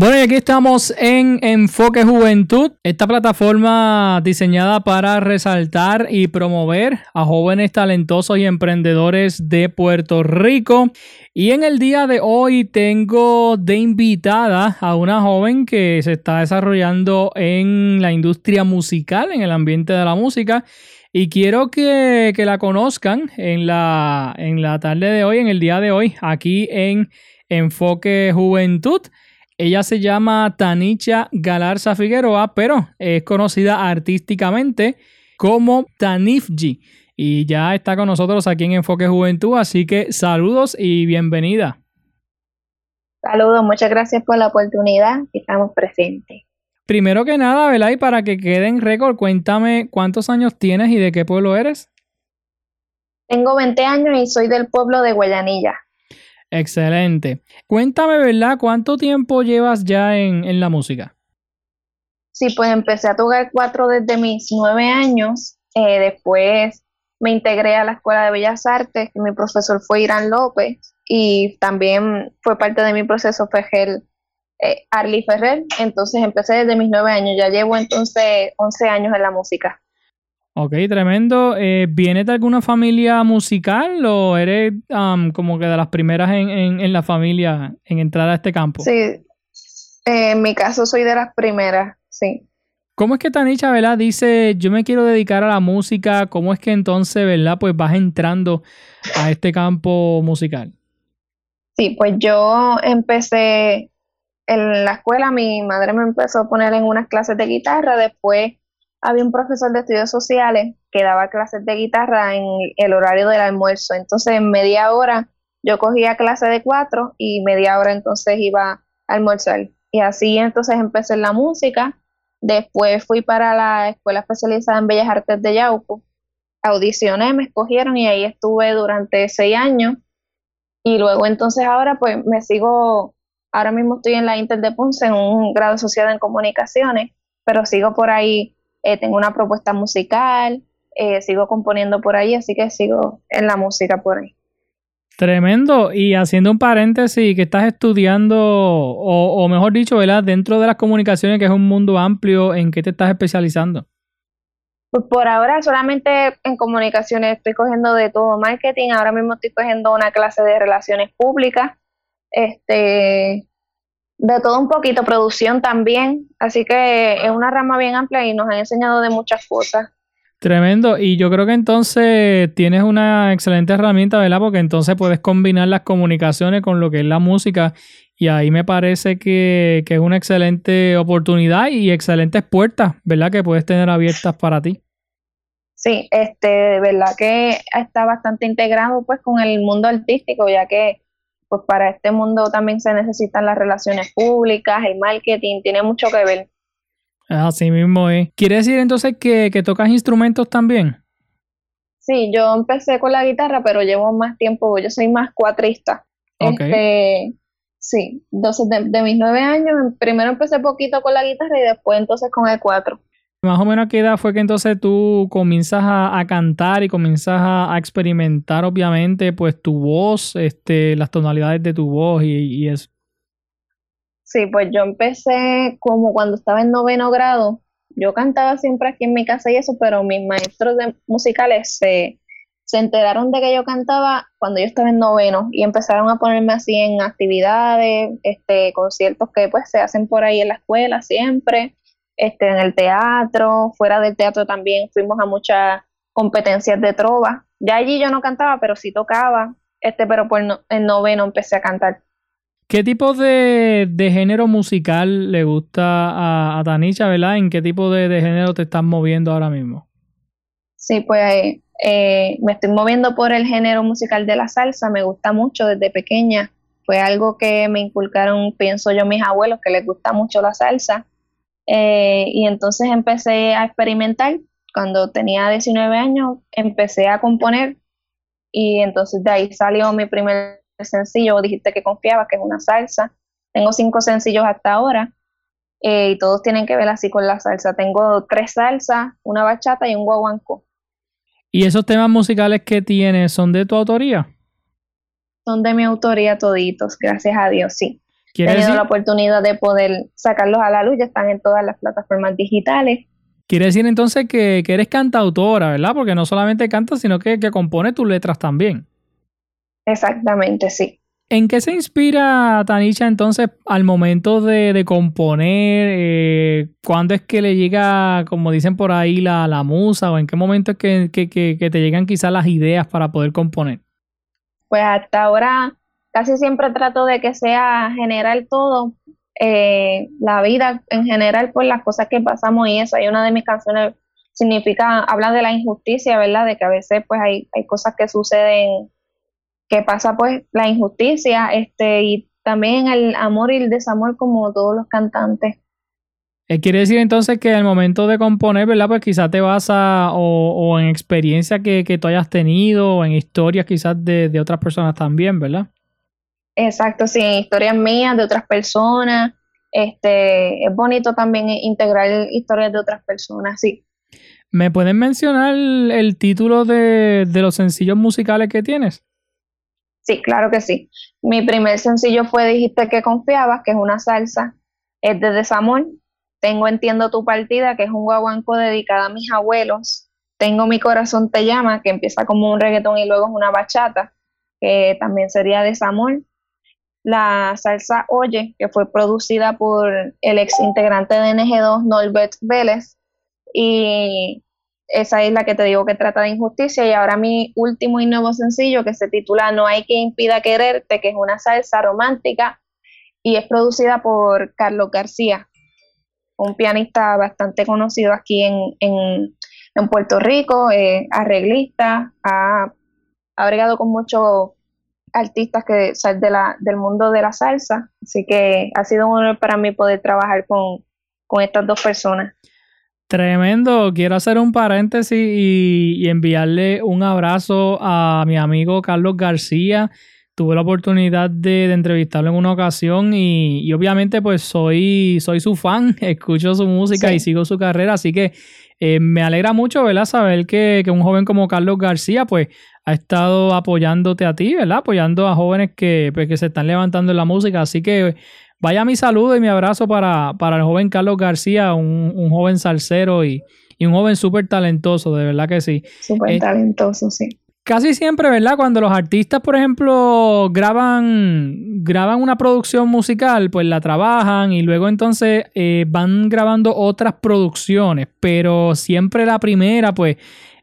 Bueno, y aquí estamos en Enfoque Juventud, esta plataforma diseñada para resaltar y promover a jóvenes talentosos y emprendedores de Puerto Rico. Y en el día de hoy tengo de invitada a una joven que se está desarrollando en la industria musical, en el ambiente de la música. Y quiero que, que la conozcan en la, en la tarde de hoy, en el día de hoy, aquí en Enfoque Juventud. Ella se llama Tanicha Galarza Figueroa, pero es conocida artísticamente como Tanifji. Y ya está con nosotros aquí en Enfoque Juventud, así que saludos y bienvenida. Saludos, muchas gracias por la oportunidad que estamos presentes. Primero que nada, ¿verdad? Y para que quede en récord, cuéntame cuántos años tienes y de qué pueblo eres. Tengo 20 años y soy del pueblo de Guayanilla. Excelente. Cuéntame, ¿verdad? ¿Cuánto tiempo llevas ya en, en la música? Sí, pues empecé a tocar cuatro desde mis nueve años. Eh, después me integré a la Escuela de Bellas Artes, que mi profesor fue Irán López, y también fue parte de mi proceso Fejel eh, Arly Ferrer. Entonces empecé desde mis nueve años, ya llevo entonces once años en la música. Ok, tremendo. Eh, ¿Vienes de alguna familia musical o eres um, como que de las primeras en, en, en, la familia en entrar a este campo? Sí, eh, en mi caso soy de las primeras, sí. ¿Cómo es que Tanicha, verdad, dice, yo me quiero dedicar a la música? ¿Cómo es que entonces, verdad, pues vas entrando a este campo musical? Sí, pues yo empecé en la escuela, mi madre me empezó a poner en unas clases de guitarra, después había un profesor de estudios sociales que daba clases de guitarra en el horario del almuerzo. Entonces, en media hora yo cogía clase de cuatro y media hora entonces iba a almorzar. Y así entonces empecé en la música. Después fui para la escuela especializada en Bellas Artes de Yauco. Audicioné, me escogieron y ahí estuve durante seis años. Y luego entonces ahora pues me sigo, ahora mismo estoy en la Inter de Ponce en un grado asociado en comunicaciones, pero sigo por ahí eh, tengo una propuesta musical, eh, sigo componiendo por ahí, así que sigo en la música por ahí. Tremendo. Y haciendo un paréntesis, que estás estudiando, o, o, mejor dicho, ¿verdad? Dentro de las comunicaciones, que es un mundo amplio, ¿en qué te estás especializando? Pues por ahora solamente en comunicaciones estoy cogiendo de todo marketing. Ahora mismo estoy cogiendo una clase de relaciones públicas. Este, de todo un poquito, producción también, así que es una rama bien amplia y nos han enseñado de muchas cosas. Tremendo, y yo creo que entonces tienes una excelente herramienta, ¿verdad? Porque entonces puedes combinar las comunicaciones con lo que es la música y ahí me parece que, que es una excelente oportunidad y excelentes puertas, ¿verdad? Que puedes tener abiertas para ti. Sí, este, de verdad que está bastante integrado pues con el mundo artístico, ya que pues para este mundo también se necesitan las relaciones públicas, el marketing, tiene mucho que ver. Así mismo es. ¿Quiere decir entonces que, que tocas instrumentos también? Sí, yo empecé con la guitarra, pero llevo más tiempo, yo soy más cuatrista. Okay. Este, sí, entonces de, de, mis nueve años, primero empecé poquito con la guitarra y después entonces con el cuatro. Más o menos a qué edad fue que entonces tú comienzas a, cantar y comienzas a, experimentar obviamente pues tu voz, este, las tonalidades de tu voz y, y eso. Sí, pues yo empecé como cuando estaba en noveno grado. Yo cantaba siempre aquí en mi casa y eso, pero mis maestros de musicales se, se enteraron de que yo cantaba cuando yo estaba en noveno y empezaron a ponerme así en actividades, este, conciertos que pues se hacen por ahí en la escuela siempre, este, en el teatro, fuera del teatro también fuimos a muchas competencias de trova. Ya allí yo no cantaba, pero sí tocaba, este, pero por no, en noveno empecé a cantar. ¿Qué tipo de, género musical le gusta a, a Tanisha, verdad? ¿En qué tipo de, género te estás moviendo ahora mismo? Sí, pues eh, me estoy moviendo por el género musical de la salsa, me gusta mucho desde pequeña. Fue algo que me inculcaron, pienso yo, mis abuelos, que les gusta mucho la salsa. Eh, y entonces empecé a experimentar. Cuando tenía 19 años, empecé a componer y entonces de ahí salió mi primer sencillo, dijiste que confiaba, que es una salsa. Tengo cinco sencillos hasta ahora eh, y todos tienen que ver así con la salsa. Tengo tres salsas, una bachata y un guaguanco. ¿Y esos temas musicales que tienes son de tu autoría? Son de mi autoría toditos, gracias a Dios, sí. Tenido la oportunidad de poder sacarlos a la luz, ya están en todas las plataformas digitales. Quiere decir entonces que, eres cantautora, ¿verdad? Porque no solamente cantas, sino que, que compone tus letras también. Exactamente, sí. ¿En qué se inspira Tanisha entonces al momento de, componer? Eh, ¿Cuándo es que le llega, como dicen por ahí, la, la musa? ¿O en qué momento es que, te llegan quizás las ideas para poder componer? Pues hasta ahora casi siempre trato de que sea general todo, eh, la vida en general, por las cosas que pasamos y eso. Hay una de mis canciones significa, habla de la injusticia, ¿verdad? De que a veces pues hay, hay cosas que suceden que pasa pues la injusticia este y también el amor y el desamor como todos los cantantes. Eh, quiere decir entonces que al momento de componer, ¿verdad? Pues quizás te basa o, o en experiencia que, que, tú hayas tenido o en historias quizás de, de, otras personas también, ¿verdad? Exacto, sí, historias mías, de otras personas. Este, es bonito también integrar historias de otras personas, sí. ¿Me pueden mencionar el título de, de los sencillos musicales que tienes? Sí, claro que sí. Mi primer sencillo fue Dijiste que confiabas, que es una salsa, es de desamor. Tengo Entiendo tu partida, que es un guaguanco dedicado a mis abuelos. Tengo Mi corazón te llama, que empieza como un reggaetón y luego es una bachata, que también sería desamor. La salsa Oye, que fue producida por el ex integrante de NG2, Norbert Vélez. Y esa es la que te digo que trata de injusticia y ahora mi último y nuevo sencillo que se titula No hay que impida quererte, que es una salsa romántica y es producida por Carlos García, un pianista bastante conocido aquí en, en, Puerto Rico, arreglista, ha, ha bregado con muchos artistas que salen de la, del mundo de la salsa, así que ha sido un honor para mí poder trabajar con, con estas dos personas. Tremendo, quiero hacer un paréntesis y, enviarle un abrazo a mi amigo Carlos García. Tuve la oportunidad de, entrevistarlo en una ocasión y, obviamente pues soy, soy su fan, escucho su música y sigo su carrera, así que eh, me alegra mucho, ¿verdad? Saber que, un joven como Carlos García pues ha estado apoyándote a ti, ¿verdad? Apoyando a jóvenes que, pues, que se están levantando en la música, así que Vaya mi saludo y mi abrazo para, el joven Carlos García, un, joven salsero y, un joven súper talentoso, de verdad que sí. Súper eh, talentoso, sí. Casi siempre, ¿verdad? Cuando los artistas, por ejemplo, graban, graban una producción musical, pues la trabajan y luego entonces eh, van grabando otras producciones, pero siempre la primera, pues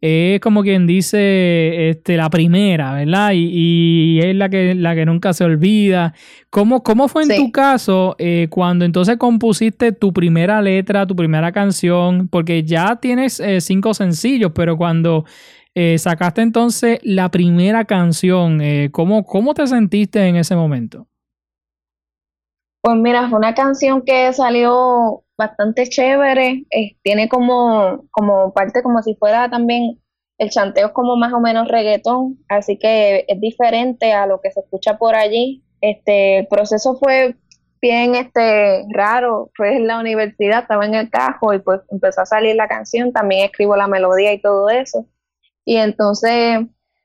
es como quien dice este, la primera, ¿verdad? Y, es la que, la que nunca se olvida. ¿Cómo, cómo fue en tu caso eh, cuando entonces compusiste tu primera letra, tu primera canción? Porque ya tienes eh, cinco sencillos, pero cuando eh, sacaste entonces la primera canción, ¿cómo, ¿cómo te sentiste en ese momento? Pues mira, fue una canción que salió bastante chévere, tiene como, como parte como si fuera también, el chanteo es como más o menos reggaetón, así que es diferente a lo que se escucha por allí. Este, el proceso fue bien este raro, fue en la universidad, estaba en el cajo y pues empezó a salir la canción, también escribo la melodía y todo eso. Y entonces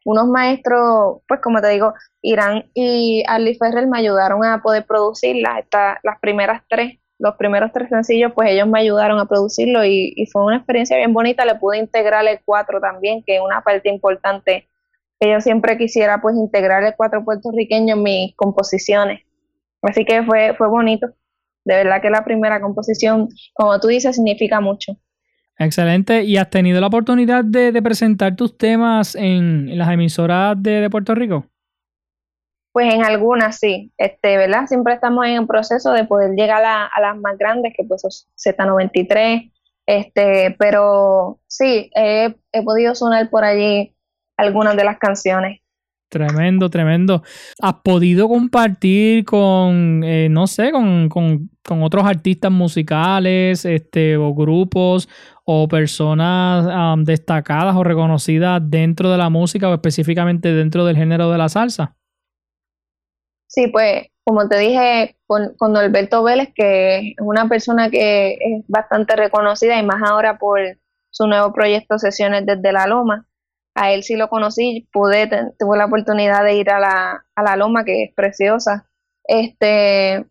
unos maestros, pues como te digo, Irán y Ali Ferrer me ayudaron a poder producirlas, las primeras tres, los primeros tres sencillos, pues ellos me ayudaron a producirlo y, fue una experiencia bien bonita, le pude integrar el cuatro también, que es una parte importante que yo siempre quisiera pues integrar el cuatro puertorriqueño en mis composiciones. Así que fue, fue bonito. De verdad que la primera composición, como tú dices, significa mucho. Excelente. ¿Y has tenido la oportunidad de, presentar tus temas en, las emisoras de Puerto Rico? Pues en algunas sí, este, ¿verdad? Siempre estamos en el proceso de poder llegar a, las más grandes, que pues son Z93, este, pero sí, he, he podido sonar por allí algunas de las canciones. Tremendo, tremendo. ¿Has podido compartir con, eh, no sé, con, con, con, otros artistas musicales, este, o grupos, o personas destacadas o reconocidas dentro de la música, o específicamente dentro del género de la salsa? Sí, pues, como te dije, con, con Norberto Vélez, que es una persona que es bastante reconocida y más ahora por su nuevo proyecto Sesiones desde la Loma a él sí lo conocí, pude, tuve la oportunidad de ir a la, a la Loma, que es preciosa. Este,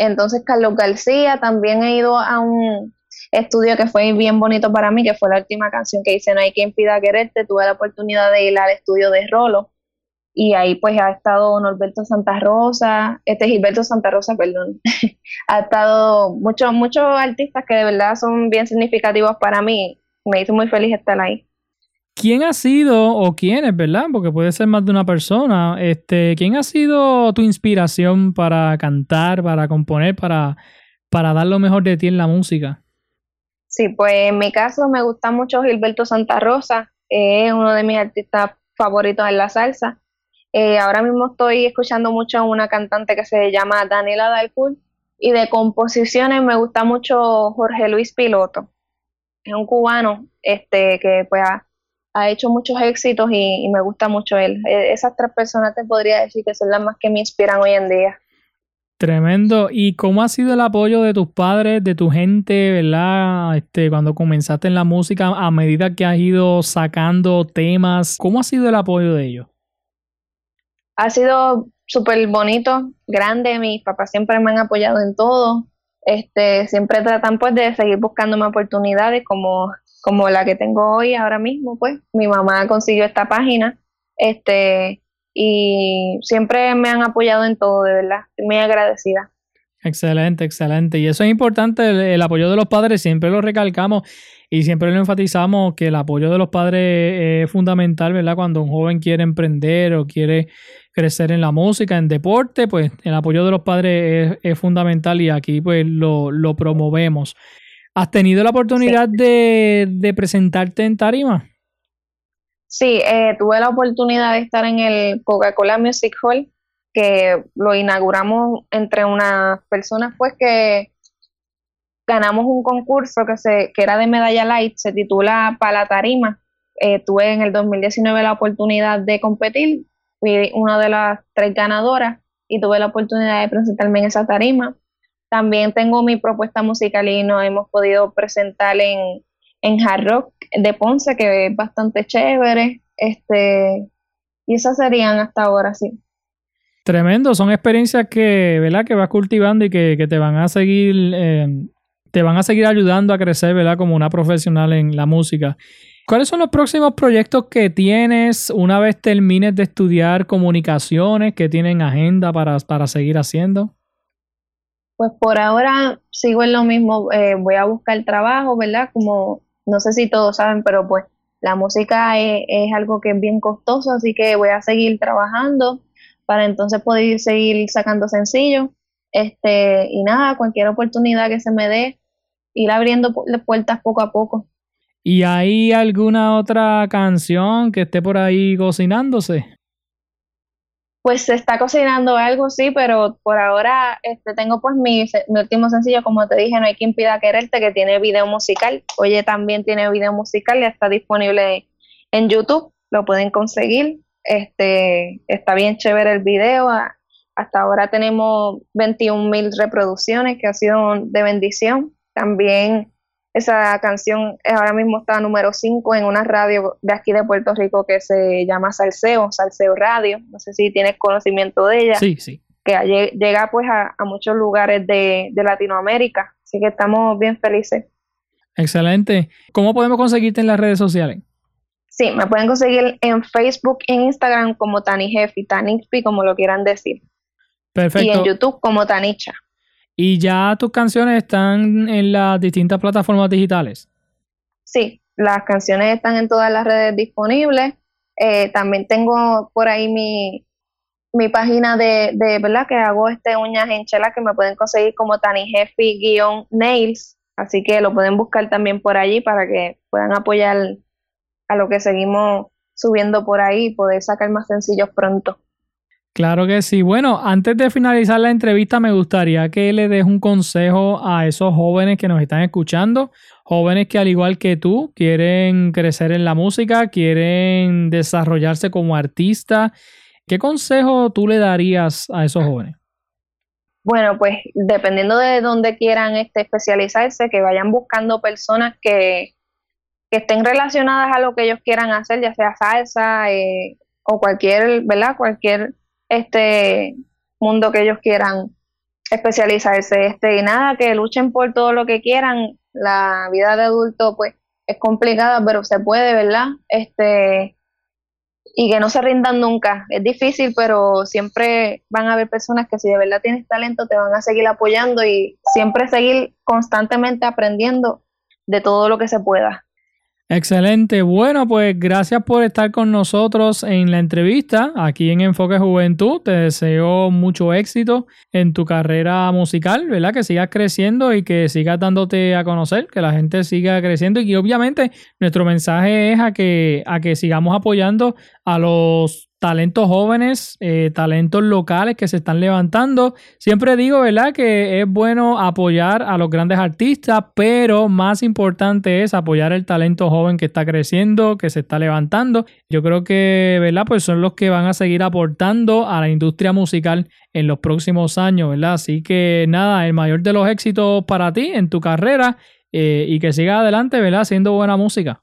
entonces, Carlos García, también he ido a un estudio que fue bien bonito para mí, que fue la última canción que hice, No hay quien pida quererte. Tuve la oportunidad de ir al estudio de Rolo y ahí pues ha estado Norberto Santa Rosa, este Gilberto Santa Rosa, perdón. ha estado muchos muchos artistas que de verdad son bien significativos para mí. Me hizo muy feliz estar ahí. ¿Quién ha sido o quién es, verdad? Porque puede ser más de una persona. Este, ¿quién ha sido tu inspiración para cantar, para componer, para, para dar lo mejor de ti en la música? Sí, pues en mi caso me gusta mucho Gilberto Santa Rosa, es uno de mis artistas favoritos en la salsa. Eh, ahora mismo estoy escuchando mucho a una cantante que se llama Daniela Dalcourt y de composiciones me gusta mucho Jorge Luis Piloto. Es un cubano este que pues ha, ha hecho muchos éxitos y, me gusta mucho él. E, esas tres personas te podría decir que son las más que me inspiran hoy en día. Tremendo. ¿Y cómo ha sido el apoyo de tus padres, de tu gente, verdad? Este, cuando comenzaste en la música, a medida que has ido sacando temas, ¿cómo ha sido el apoyo de ellos? Ha sido súper bonito, grande. Mis papás siempre me han apoyado en todo. Este, siempre tratan pues de seguir buscándome oportunidades como como la que tengo hoy ahora mismo, pues mi mamá consiguió esta página, este, y siempre me han apoyado en todo, de verdad, estoy muy agradecida. Excelente, excelente. Y eso es importante, el, apoyo de los padres, siempre lo recalcamos y siempre lo enfatizamos que el apoyo de los padres es fundamental, ¿verdad? Cuando un joven quiere emprender o quiere crecer en la música, en deporte, pues el apoyo de los padres es, fundamental y aquí pues lo, lo promovemos. ¿Has tenido la oportunidad de, presentarte en tarima? Sí, eh, tuve la oportunidad de estar en el Coca-Cola Music Hall, que lo inauguramos entre unas personas pues que ganamos un concurso que, se, que era de medalla light, se titula Para la Tarima. Eh, tuve en el 2019 la oportunidad de competir, fui una de las tres ganadoras y tuve la oportunidad de presentarme en esa tarima. También tengo mi propuesta musical y nos hemos podido presentar en, en Hard Rock de Ponce, que es bastante chévere. Este, y esas serían hasta ahora, sí. Tremendo, son experiencias que, ¿verdad? que vas cultivando y que, te van a seguir, eh, te van a seguir ayudando a crecer, ¿verdad? Como una profesional en la música. ¿Cuáles son los próximos proyectos que tienes una vez termines de estudiar comunicaciones que tienen agenda para, para seguir haciendo? Pues por ahora sigo en lo mismo, eh, voy a buscar trabajo, ¿verdad? Como no sé si todos saben, pero pues la música es, algo que es bien costoso, así que voy a seguir trabajando para entonces poder seguir sacando sencillos. Este, y nada, cualquier oportunidad que se me dé, ir abriendo puertas poco a poco. ¿Y hay alguna otra canción que esté por ahí cocinándose? Pues se está cocinando algo, sí, pero por ahora este, tengo pues mi, mi último sencillo, como te dije, No hay quien pida quererte, que tiene video musical. Oye, también tiene video musical, ya está disponible en YouTube, lo pueden conseguir. Este, está bien chévere el video. Hasta ahora tenemos 21 mil reproducciones, que ha sido de bendición. También esa canción ahora mismo está número 5 en una radio de aquí de Puerto Rico que se llama Salseo, Salseo Radio. No sé si tienes conocimiento de ella. Sí, sí. Que llega pues a, muchos lugares de, Latinoamérica. Así que estamos bien felices. Excelente. ¿Cómo podemos conseguirte en las redes sociales? Sí, me pueden conseguir en Facebook, en Instagram como Tani Jefi, Tanixpi, como lo quieran decir. Perfecto. Y en YouTube como Tanicha. ¿Y ya tus canciones están en las distintas plataformas digitales? Sí, las canciones están en todas las redes disponibles. Eh, también tengo por ahí mi, mi página de, de, ¿verdad? Que hago este uñas en chela que me pueden conseguir como Tani nails Así que lo pueden buscar también por allí para que puedan apoyar a lo que seguimos subiendo por ahí y poder sacar más sencillos pronto. Claro que sí. Bueno, antes de finalizar la entrevista, me gustaría que le des un consejo a esos jóvenes que nos están escuchando, jóvenes que al igual que tú quieren crecer en la música, quieren desarrollarse como artista. ¿Qué consejo tú le darías a esos jóvenes? Bueno, pues dependiendo de dónde quieran este, especializarse, que vayan buscando personas que, que estén relacionadas a lo que ellos quieran hacer, ya sea salsa eh, o cualquier, ¿verdad? Cualquier este mundo que ellos quieran especializarse. Este, y nada, que luchen por todo lo que quieran. La vida de adulto, pues, es complicada, pero se puede, ¿verdad? Este, y que no se rindan nunca. Es difícil, pero siempre van a haber personas que si de verdad tienes talento te van a seguir apoyando y siempre seguir constantemente aprendiendo de todo lo que se pueda. Excelente. Bueno, pues gracias por estar con nosotros en la entrevista aquí en Enfoque Juventud. Te deseo mucho éxito en tu carrera musical, ¿verdad? Que sigas creciendo y que sigas dándote a conocer, que la gente siga creciendo y que obviamente nuestro mensaje es a que, a que sigamos apoyando a los talentos jóvenes, eh, talentos locales que se están levantando. Siempre digo, ¿verdad? Que es bueno apoyar a los grandes artistas, pero más importante es apoyar el talento joven que está creciendo, que se está levantando. Yo creo que, ¿verdad? Pues son los que van a seguir aportando a la industria musical en los próximos años, ¿verdad? Así que nada, el mayor de los éxitos para ti en tu carrera eh, y que siga adelante, ¿verdad? Haciendo buena música.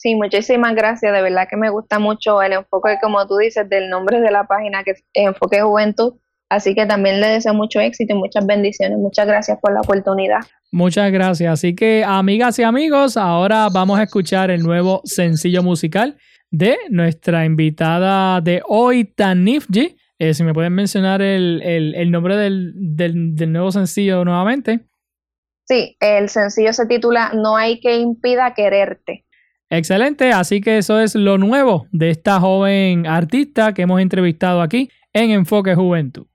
Sí, muchísimas gracias. De verdad que me gusta mucho el enfoque, como tú dices, del nombre de la página, que es Enfoque Juventud. Así que también le deseo mucho éxito y muchas bendiciones. Muchas gracias por la oportunidad. Muchas gracias. Así que, amigas y amigos, ahora vamos a escuchar el nuevo sencillo musical de nuestra invitada de hoy, Tanifji. Eh, si me pueden mencionar el, nombre del, del nuevo sencillo nuevamente. Sí, el sencillo se titula No hay que impida quererte. Excelente, así que eso es lo nuevo de esta joven artista que hemos entrevistado aquí en Enfoque Juventud.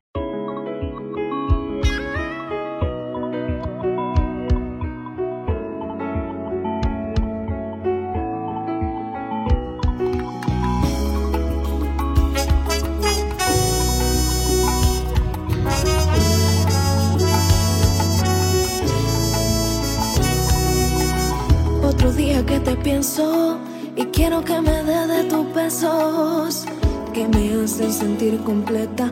Sentir completa